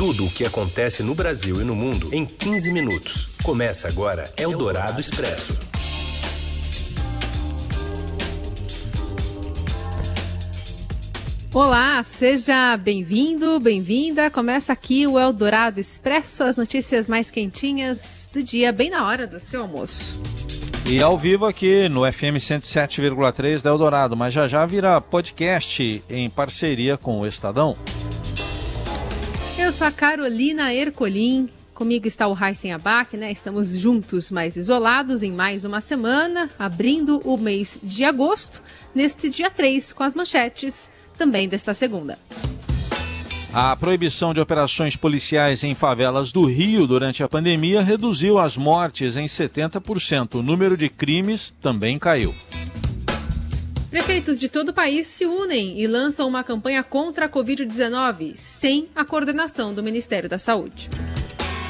Tudo o que acontece no Brasil e no mundo em 15 minutos. Começa agora Eldorado Expresso. Olá, seja bem-vindo, bem-vinda. Começa aqui o Eldorado Expresso, as notícias mais quentinhas do dia, bem na hora do seu almoço. E ao vivo aqui no FM 107,3 da Eldorado, mas já já vira podcast em parceria com o Estadão. Eu sou a Carolina Ercolim. Comigo está o Heisen Abac, né? Estamos juntos, mas isolados em mais uma semana, abrindo o mês de agosto, neste dia 3, com as manchetes também desta segunda. A proibição de operações policiais em favelas do Rio durante a pandemia reduziu as mortes em 70%. O número de crimes também caiu. Prefeitos de todo o país se unem e lançam uma campanha contra a Covid-19, sem a coordenação do Ministério da Saúde.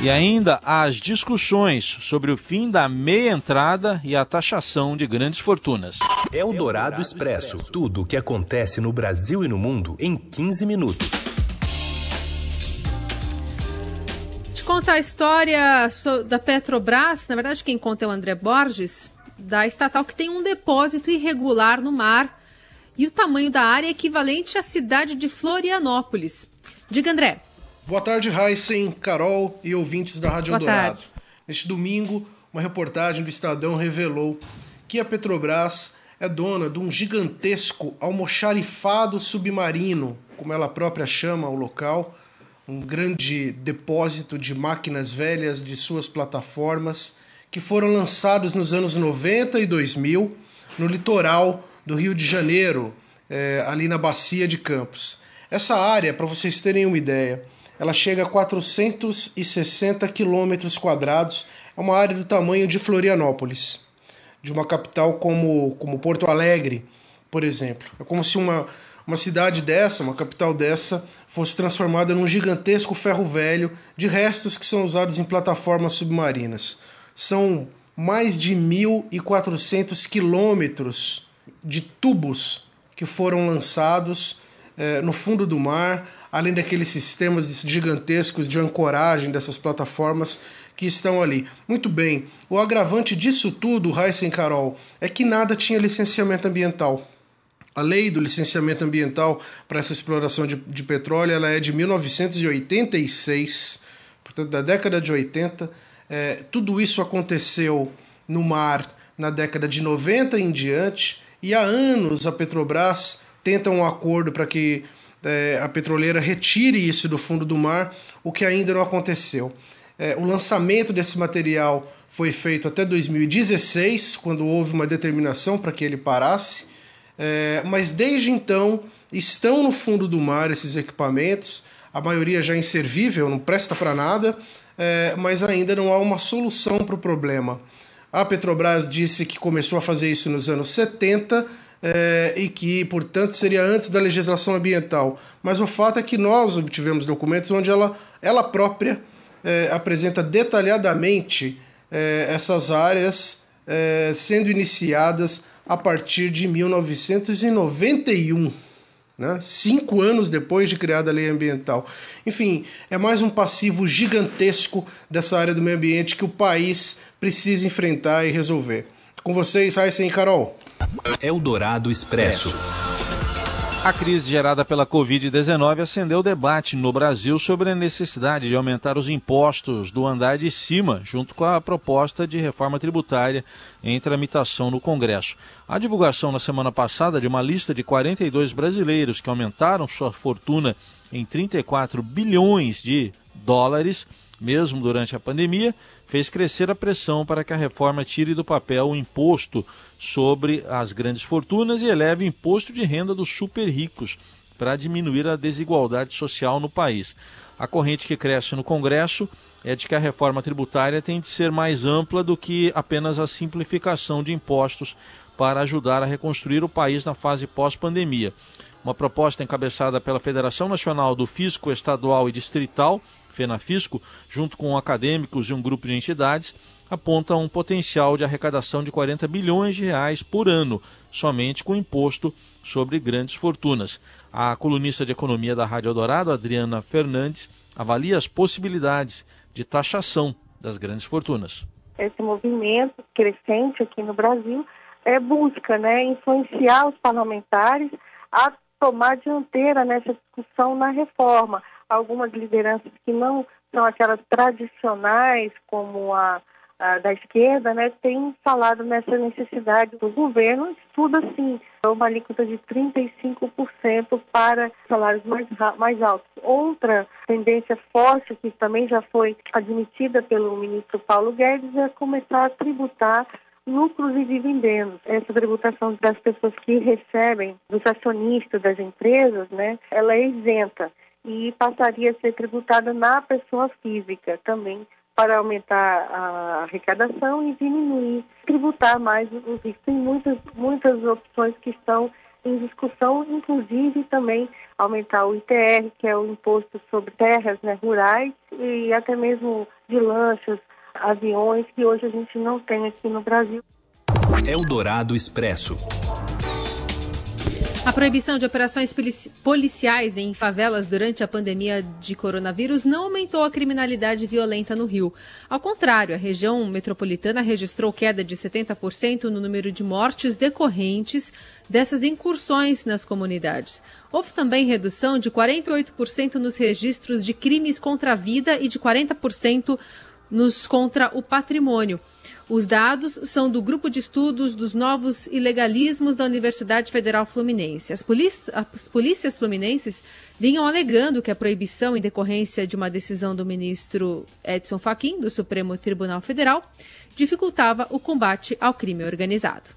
E ainda as discussões sobre o fim da meia entrada e a taxação de grandes fortunas. É o Dourado Expresso. Tudo o que acontece no Brasil e no mundo em 15 minutos. Te contar a história da Petrobras. Na verdade, quem conta é o André Borges da estatal que tem um depósito irregular no mar e o tamanho da área é equivalente à cidade de Florianópolis. Diga, André. Boa tarde, Heisen, Carol e ouvintes da Rádio Boa Eldorado. Tarde. Neste domingo, uma reportagem do Estadão revelou que a Petrobras é dona de um gigantesco almoxarifado submarino, como ela própria chama o local, um grande depósito de máquinas velhas de suas plataformas que foram lançados nos anos 90 e 2000 no litoral do Rio de Janeiro, é, ali na Bacia de Campos. Essa área, para vocês terem uma ideia, ela chega a 460 quilômetros quadrados, é uma área do tamanho de Florianópolis, de uma capital como, como Porto Alegre, por exemplo. É como se uma, uma cidade dessa, uma capital dessa, fosse transformada num gigantesco ferro velho de restos que são usados em plataformas submarinas. São mais de 1.400 quilômetros de tubos que foram lançados eh, no fundo do mar, além daqueles sistemas gigantescos de ancoragem dessas plataformas que estão ali. Muito bem, o agravante disso tudo, Heisen Carol, é que nada tinha licenciamento ambiental. A lei do licenciamento ambiental para essa exploração de, de petróleo ela é de 1986, portanto, da década de 80 é, tudo isso aconteceu no mar na década de 90 em diante, e há anos a Petrobras tenta um acordo para que é, a petroleira retire isso do fundo do mar, o que ainda não aconteceu. É, o lançamento desse material foi feito até 2016, quando houve uma determinação para que ele parasse, é, mas desde então estão no fundo do mar esses equipamentos, a maioria já inservível, não presta para nada, é, mas ainda não há uma solução para o problema. A Petrobras disse que começou a fazer isso nos anos 70 é, e que, portanto, seria antes da legislação ambiental. Mas o fato é que nós obtivemos documentos onde ela, ela própria é, apresenta detalhadamente é, essas áreas é, sendo iniciadas a partir de 1991 né? cinco anos depois de criada a lei ambiental. Enfim, é mais um passivo gigantesco dessa área do meio ambiente que o país precisa enfrentar e resolver. Com vocês, Raíssa e Carol. Eldorado Expresso. A crise gerada pela Covid-19 acendeu o debate no Brasil sobre a necessidade de aumentar os impostos do andar de cima, junto com a proposta de reforma tributária em tramitação no Congresso. A divulgação na semana passada de uma lista de 42 brasileiros que aumentaram sua fortuna em 34 bilhões de dólares, mesmo durante a pandemia, fez crescer a pressão para que a reforma tire do papel o imposto sobre as grandes fortunas e eleve o imposto de renda dos super ricos para diminuir a desigualdade social no país. A corrente que cresce no Congresso é de que a reforma tributária tem de ser mais ampla do que apenas a simplificação de impostos para ajudar a reconstruir o país na fase pós-pandemia. Uma proposta encabeçada pela Federação Nacional do Fisco Estadual e Distrital, FENAFisco, junto com acadêmicos e um grupo de entidades, aponta um potencial de arrecadação de 40 bilhões de reais por ano, somente com imposto sobre grandes fortunas. A colunista de economia da Rádio Eldorado, Adriana Fernandes, avalia as possibilidades de taxação das grandes fortunas. Esse movimento crescente aqui no Brasil é busca né, influenciar os parlamentares a tomar dianteira nessa discussão na reforma. Algumas lideranças que não são aquelas tradicionais, como a da esquerda, né, tem falado nessa necessidade do governo, estuda sim uma alíquota de 35% para salários mais, mais altos. Outra tendência forte, que também já foi admitida pelo ministro Paulo Guedes, é começar a tributar lucros e dividendos. Essa tributação das pessoas que recebem, dos acionistas das empresas, né, ela é isenta e passaria a ser tributada na pessoa física também para aumentar a arrecadação e diminuir, tributar mais os ricos. Tem muitas, muitas opções que estão em discussão, inclusive também aumentar o ITR, que é o imposto sobre terras né, rurais, e até mesmo de lanchas, aviões, que hoje a gente não tem aqui no Brasil. Eldorado Expresso. A proibição de operações policiais em favelas durante a pandemia de coronavírus não aumentou a criminalidade violenta no Rio. Ao contrário, a região metropolitana registrou queda de 70% no número de mortes decorrentes dessas incursões nas comunidades. Houve também redução de 48% nos registros de crimes contra a vida e de 40% nos contra o patrimônio. Os dados são do Grupo de Estudos dos Novos Ilegalismos da Universidade Federal Fluminense. As, as, polícias fluminenses vinham alegando que a proibição, em decorrência de uma decisão do ministro Edson Fachin, do Supremo Tribunal Federal, dificultava o combate ao crime organizado.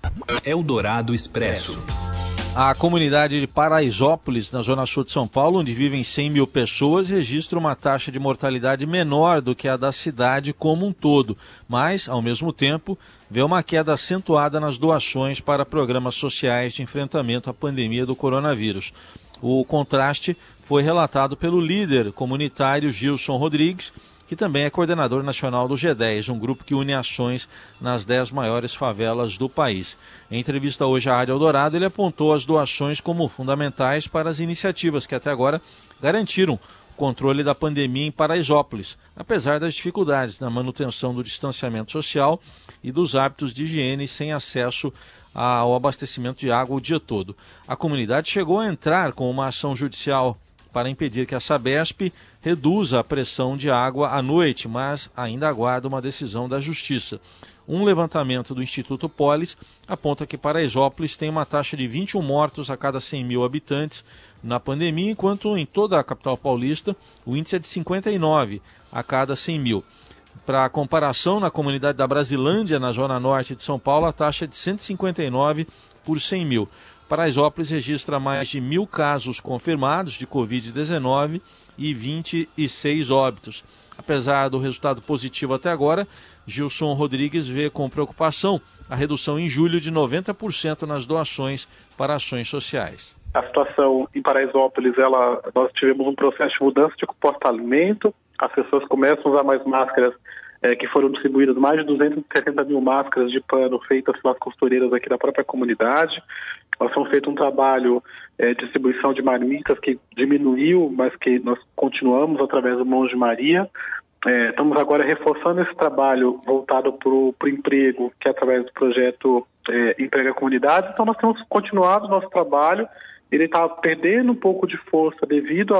Eldorado Expresso. A comunidade de Paraisópolis, na zona sul de São Paulo, onde vivem 100 mil pessoas, registra uma taxa de mortalidade menor do que a da cidade como um todo, mas, ao mesmo tempo, vê uma queda acentuada nas doações para programas sociais de enfrentamento à pandemia do coronavírus. O contraste foi relatado pelo líder comunitário Gilson Rodrigues, que também é coordenador nacional do G10, um grupo que une ações nas dez maiores favelas do país. Em entrevista hoje à Rádio Eldorado, ele apontou as doações como fundamentais para as iniciativas que até agora garantiram o controle da pandemia em Paraisópolis, apesar das dificuldades na manutenção do distanciamento social e dos hábitos de higiene sem acesso ao abastecimento de água o dia todo. A comunidade chegou a entrar com uma ação judicial para impedir que a Sabesp reduza a pressão de água à noite, mas ainda aguarda uma decisão da Justiça. Um levantamento do Instituto Polis aponta que Paraisópolis tem uma taxa de 21 mortos a cada 100 mil habitantes na pandemia, enquanto em toda a capital paulista o índice é de 59 a cada 100 mil. Para comparação, na comunidade da Brasilândia, na zona norte de São Paulo, a taxa é de 159 por 100 mil. Paraisópolis registra mais de mil casos confirmados de Covid-19 e 26 óbitos. Apesar do resultado positivo até agora, Gilson Rodrigues vê com preocupação a redução em julho de 90% nas doações para ações sociais. A situação em Paraisópolis, ela, nós tivemos um processo de mudança de comportamento, as pessoas começam a usar mais máscaras é, que foram distribuídas mais de 270 mil máscaras de pano feitas pelas costureiras aqui da própria comunidade. Nós temos feito um trabalho é, de distribuição de marmitas que diminuiu, mas que nós continuamos através do Mãos de Maria. É, estamos agora reforçando esse trabalho voltado para o emprego, que é através do projeto é, Emprega a Comunidade. Então, nós temos continuado o nosso trabalho. Ele está perdendo um pouco de força devido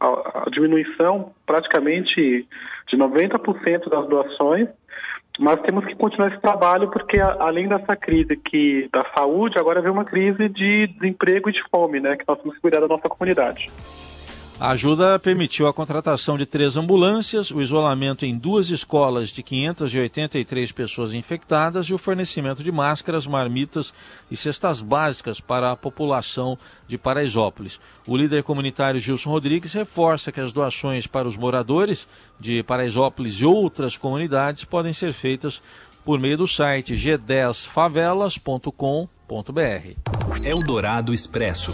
à diminuição praticamente de 90% das doações mas temos que continuar esse trabalho porque além dessa crise que da saúde, agora vem uma crise de desemprego e de fome, né, que nós temos que cuidar da nossa comunidade. A ajuda permitiu a contratação de três ambulâncias, o isolamento em duas escolas de 583 pessoas infectadas e o fornecimento de máscaras, marmitas e cestas básicas para a população de Paraisópolis. O líder comunitário Gilson Rodrigues reforça que as doações para os moradores de Paraisópolis e outras comunidades podem ser feitas por meio do site g10favelas.com.br. Eldorado Expresso.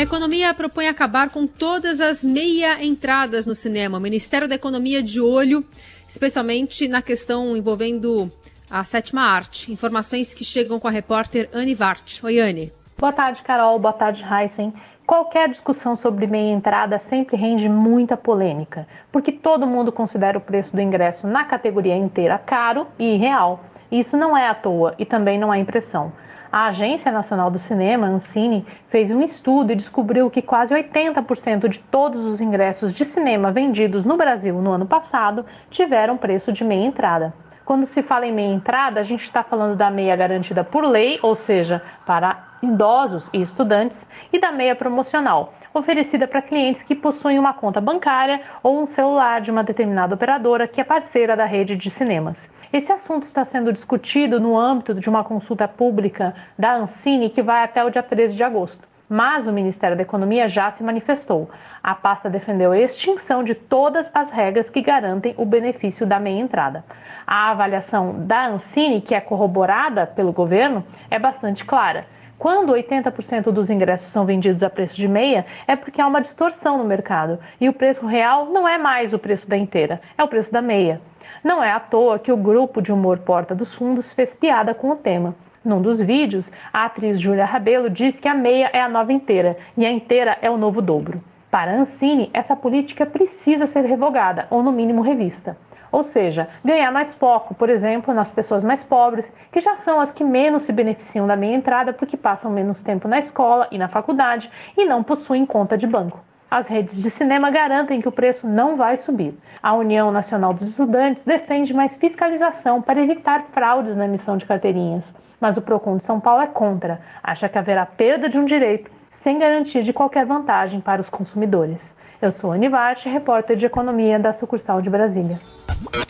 A economia propõe acabar com todas as meia entradas no cinema. O Ministério da Economia de olho, especialmente na questão envolvendo a sétima arte. Informações que chegam com a repórter Anne Vart. Oi, Anne. Boa tarde, Carol. Boa tarde, Heisen. Qualquer discussão sobre meia entrada sempre rende muita polêmica, porque todo mundo considera o preço do ingresso na categoria inteira caro e irreal. Isso não é à toa e também não é impressão. A Agência Nacional do Cinema, Ancine, fez um estudo e descobriu que quase 80% de todos os ingressos de cinema vendidos no Brasil no ano passado tiveram preço de meia entrada. Quando se fala em meia entrada, a gente está falando da meia garantida por lei, ou seja, para idosos e estudantes, e da meia promocional, oferecida para clientes que possuem uma conta bancária ou um celular de uma determinada operadora que é parceira da rede de cinemas. Esse assunto está sendo discutido no âmbito de uma consulta pública da Ancine que vai até o dia 13 de agosto mas o Ministério da Economia já se manifestou. A pasta defendeu a extinção de todas as regras que garantem o benefício da meia entrada. A avaliação da Ancine, que é corroborada pelo governo, é bastante clara. Quando 80% dos ingressos são vendidos a preço de meia, é porque há uma distorção no mercado e o preço real não é mais o preço da inteira, é o preço da meia. Não é à toa que o grupo de humor Porta dos Fundos fez piada com o tema. Num dos vídeos, a atriz Júlia Rabelo diz que a meia é a nova inteira e a inteira é o novo dobro. Para Ancine, essa política precisa ser revogada ou, no mínimo, revista. Ou seja, ganhar mais foco, por exemplo, nas pessoas mais pobres, que já são as que menos se beneficiam da meia entrada porque passam menos tempo na escola e na faculdade e não possuem conta de banco. As redes de cinema garantem que o preço não vai subir. A União Nacional dos Estudantes defende mais fiscalização para evitar fraudes na emissão de carteirinhas mas o PROCON de São Paulo é contra, acha que haverá perda de um direito sem garantia de qualquer vantagem para os consumidores. Eu sou Anivarte, repórter de economia da sucursal de Brasília.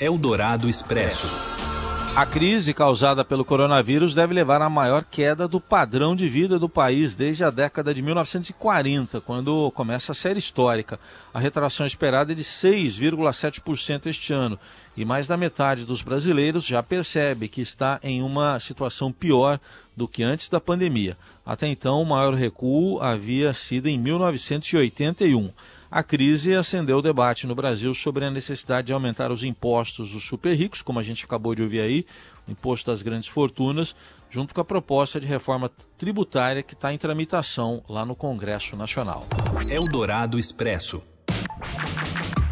Eldorado Expresso. A crise causada pelo coronavírus deve levar à maior queda do padrão de vida do país desde a década de 1940, quando começa a série histórica. A retração esperada é de 6,7% este ano e mais da metade dos brasileiros já percebe que está em uma situação pior do que antes da pandemia. Até então, o maior recuo havia sido em 1981. A crise acendeu o debate no Brasil sobre a necessidade de aumentar os impostos dos super ricos, como a gente acabou de ouvir aí, o imposto das grandes fortunas, junto com a proposta de reforma tributária que está em tramitação lá no Congresso Nacional. Eldorado Expresso.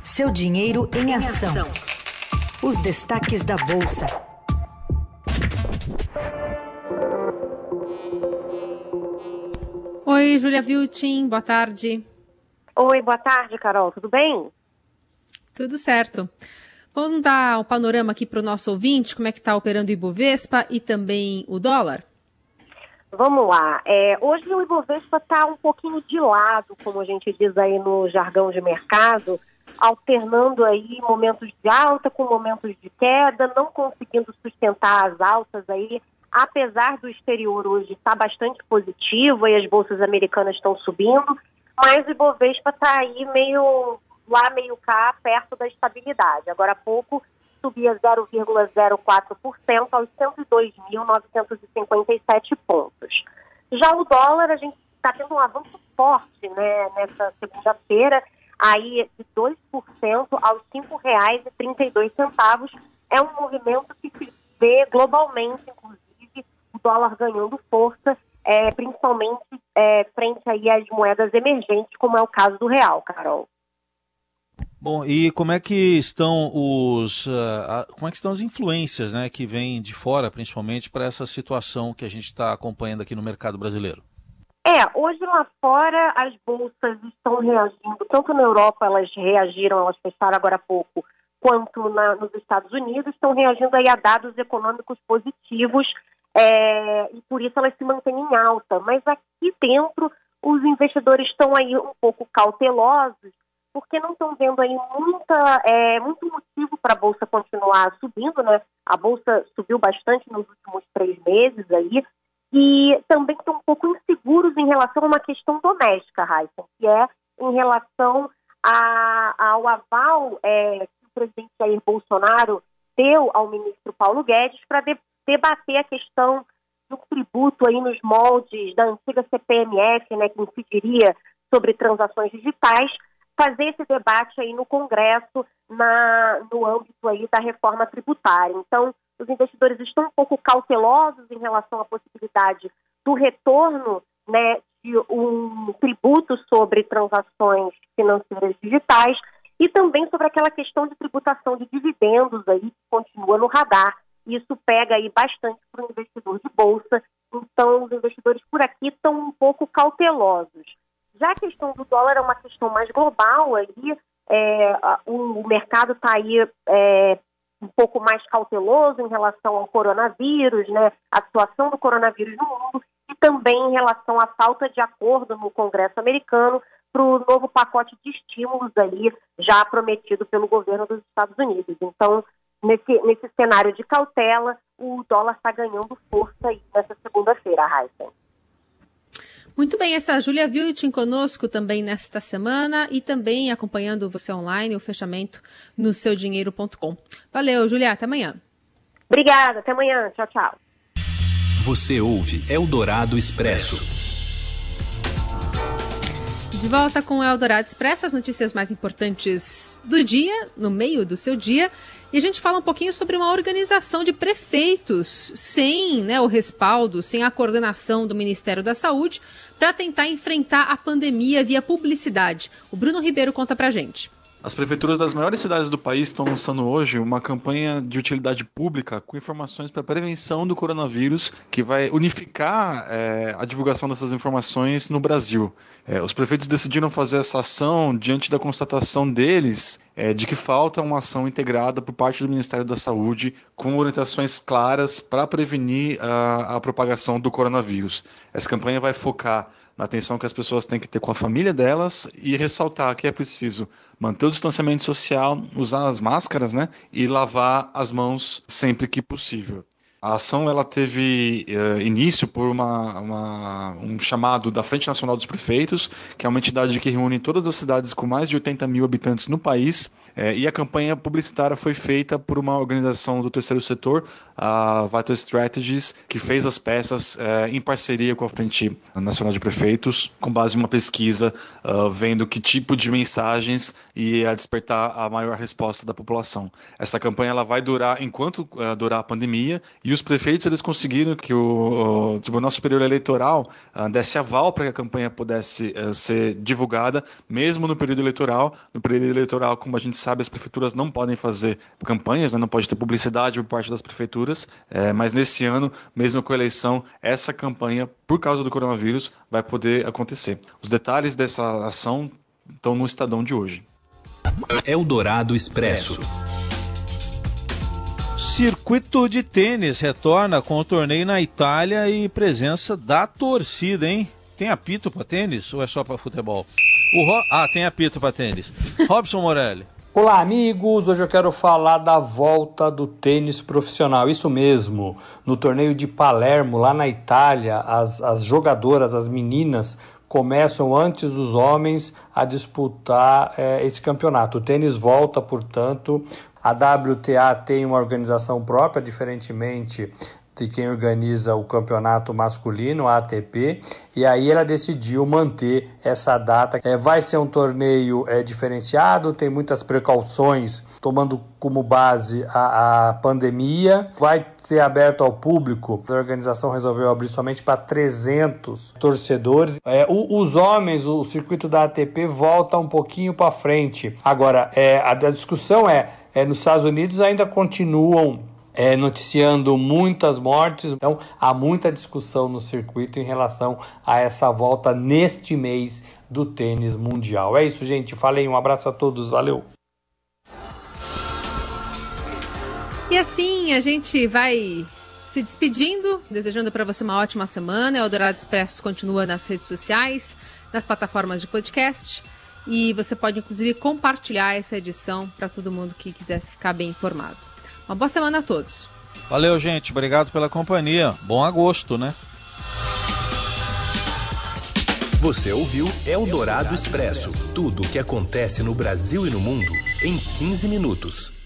Seu dinheiro em ação. Os destaques da Bolsa. Oi, Julia Viltin, boa tarde. Oi, boa tarde, Carol, tudo bem? Tudo certo. Vamos dar um panorama aqui para o nosso ouvinte, como é que está operando o Ibovespa e também o dólar? Vamos lá. É, hoje o Ibovespa está um pouquinho de lado, como a gente diz aí no jargão de mercado, alternando aí momentos de alta com momentos de queda, não conseguindo sustentar as altas aí, apesar do exterior hoje estar bastante positivo e as bolsas americanas estão subindo, mas o Ibovespa está aí meio lá, meio cá, perto da estabilidade. Agora há pouco subia 0,04% aos 102.957 pontos. Já o dólar, a gente está tendo um avanço forte né, nessa segunda-feira, aí de 2% aos R$ 5,32. É um movimento que se vê globalmente, inclusive, o dólar ganhando força, é, principalmente é, frente aí às moedas emergentes, como é o caso do real, Carol. Bom, e como é que estão os, uh, a, como é que estão as influências, né, que vêm de fora, principalmente para essa situação que a gente está acompanhando aqui no mercado brasileiro? É, hoje lá fora as bolsas estão reagindo, tanto na Europa elas reagiram, elas fecharam agora há pouco, quanto na, nos Estados Unidos, estão reagindo aí a dados econômicos positivos é, e por isso elas se mantêm em alta. Mas aqui dentro os investidores estão aí um pouco cautelosos, porque não estão vendo aí muita, é, muito motivo para a Bolsa continuar subindo, né? A Bolsa subiu bastante nos últimos três meses aí, e também estão um pouco inseguros em relação a uma questão doméstica, Raíssa, que é em relação a, ao aval é, que o presidente Jair Bolsonaro deu ao ministro Paulo Guedes para debater a questão do tributo aí nos moldes da antiga CPMF, né, que incidiria sobre transações digitais, fazer esse debate aí no Congresso na, no âmbito aí da reforma tributária. Então, os investidores estão um pouco cautelosos em relação à possibilidade do retorno né, de um tributo sobre transações financeiras digitais e também sobre aquela questão de tributação de dividendos aí que continua no radar. Isso pega aí bastante para o investidor de bolsa, então os investidores por aqui estão um pouco cautelosos. Já a questão do dólar é uma questão mais global, aí é, o, mercado está aí é, um pouco mais cauteloso em relação ao coronavírus, né, a situação do coronavírus no mundo e também em relação à falta de acordo no Congresso americano para o novo pacote de estímulos ali já prometido pelo governo dos Estados Unidos. Então, nesse, nesse cenário de cautela, o dólar está ganhando força aí nessa segunda-feira, Heisen. Muito bem, essa é Júlia Viltin conosco também nesta semana e também acompanhando você online, o fechamento no seudinheiro.com. Valeu, Júlia, até amanhã. Obrigada, até amanhã. Tchau, tchau. Você ouve Eldorado Expresso. De volta com o Eldorado Expresso, as notícias mais importantes do dia, no meio do seu dia. E a gente fala um pouquinho sobre uma organização de prefeitos sem né, o respaldo, sem a coordenação do Ministério da Saúde, para tentar enfrentar a pandemia via publicidade. O Bruno Ribeiro conta pra gente. As prefeituras das maiores cidades do país estão lançando hoje uma campanha de utilidade pública com informações para prevenção do coronavírus, que vai unificar é, a divulgação dessas informações no Brasil. É, os prefeitos decidiram fazer essa ação diante da constatação deles é, de que falta uma ação integrada por parte do Ministério da Saúde com orientações claras para prevenir a, a propagação do coronavírus. Essa campanha vai focar na atenção que as pessoas têm que ter com a família delas e ressaltar que é preciso manter o distanciamento social, usar as máscaras, né, e lavar as mãos sempre que possível. A ação ela teve uh, início por uma, uma, um chamado da Frente Nacional dos Prefeitos, que é uma entidade que reúne todas as cidades com mais de 80 mil habitantes no país é, e a campanha publicitária foi feita por uma organização do terceiro setor, a Vital Strategies, que fez as peças é, em parceria com a Frente Nacional de Prefeitos, com base em uma pesquisa, uh, vendo que tipo de mensagens ia despertar a maior resposta da população. Essa campanha ela vai durar enquanto uh, durar a pandemia e os prefeitos eles conseguiram que o, o Tribunal Superior Eleitoral uh, desse aval para que a campanha pudesse ser divulgada, mesmo no período eleitoral. No período eleitoral, como a gente sabe, sabe, as prefeituras não podem fazer campanhas, né? não pode ter publicidade por parte das prefeituras, é, mas nesse ano, mesmo com a eleição, essa campanha, por causa do coronavírus, vai poder acontecer. Os detalhes dessa ação estão no Estadão de hoje. Eldorado Expresso. Circuito de tênis retorna com o torneio na Itália e presença da torcida, hein? Tem apito para tênis ou é só para futebol? Ro... Ah, tem apito para tênis. Robson Morelli. Olá, amigos! Hoje eu quero falar da volta do tênis profissional. Isso mesmo, no torneio de Palermo, lá na Itália, as, as jogadoras, as meninas, começam antes dos homens a disputar é, esse campeonato. O tênis volta, portanto. A WTA tem uma organização própria, diferentemente de quem organiza o campeonato masculino, a ATP, e aí ela decidiu manter essa data. É, vai ser um torneio é, diferenciado, tem muitas precauções, tomando como base a, a pandemia. Vai ser aberto ao público. A organização resolveu abrir somente para 300 torcedores. É, o, os homens, o, circuito da ATP volta um pouquinho para frente. Agora, é, a, a discussão é, é, nos Estados Unidos ainda continuam é, noticiando muitas mortes. Então, há muita discussão no circuito em relação a essa volta neste mês do tênis mundial. É isso, gente. Falei, um abraço a todos, valeu. E assim a gente vai se despedindo, desejando para você uma ótima semana. O Eldorado Expresso continua nas redes sociais, nas plataformas de podcast. E você pode, inclusive, compartilhar essa edição para todo mundo que quisesse ficar bem informado. Uma boa semana a todos. Valeu, gente. Obrigado pela companhia. Bom agosto, né? Você ouviu Eldorado Expresso tudo o que acontece no Brasil e no mundo em 15 minutos.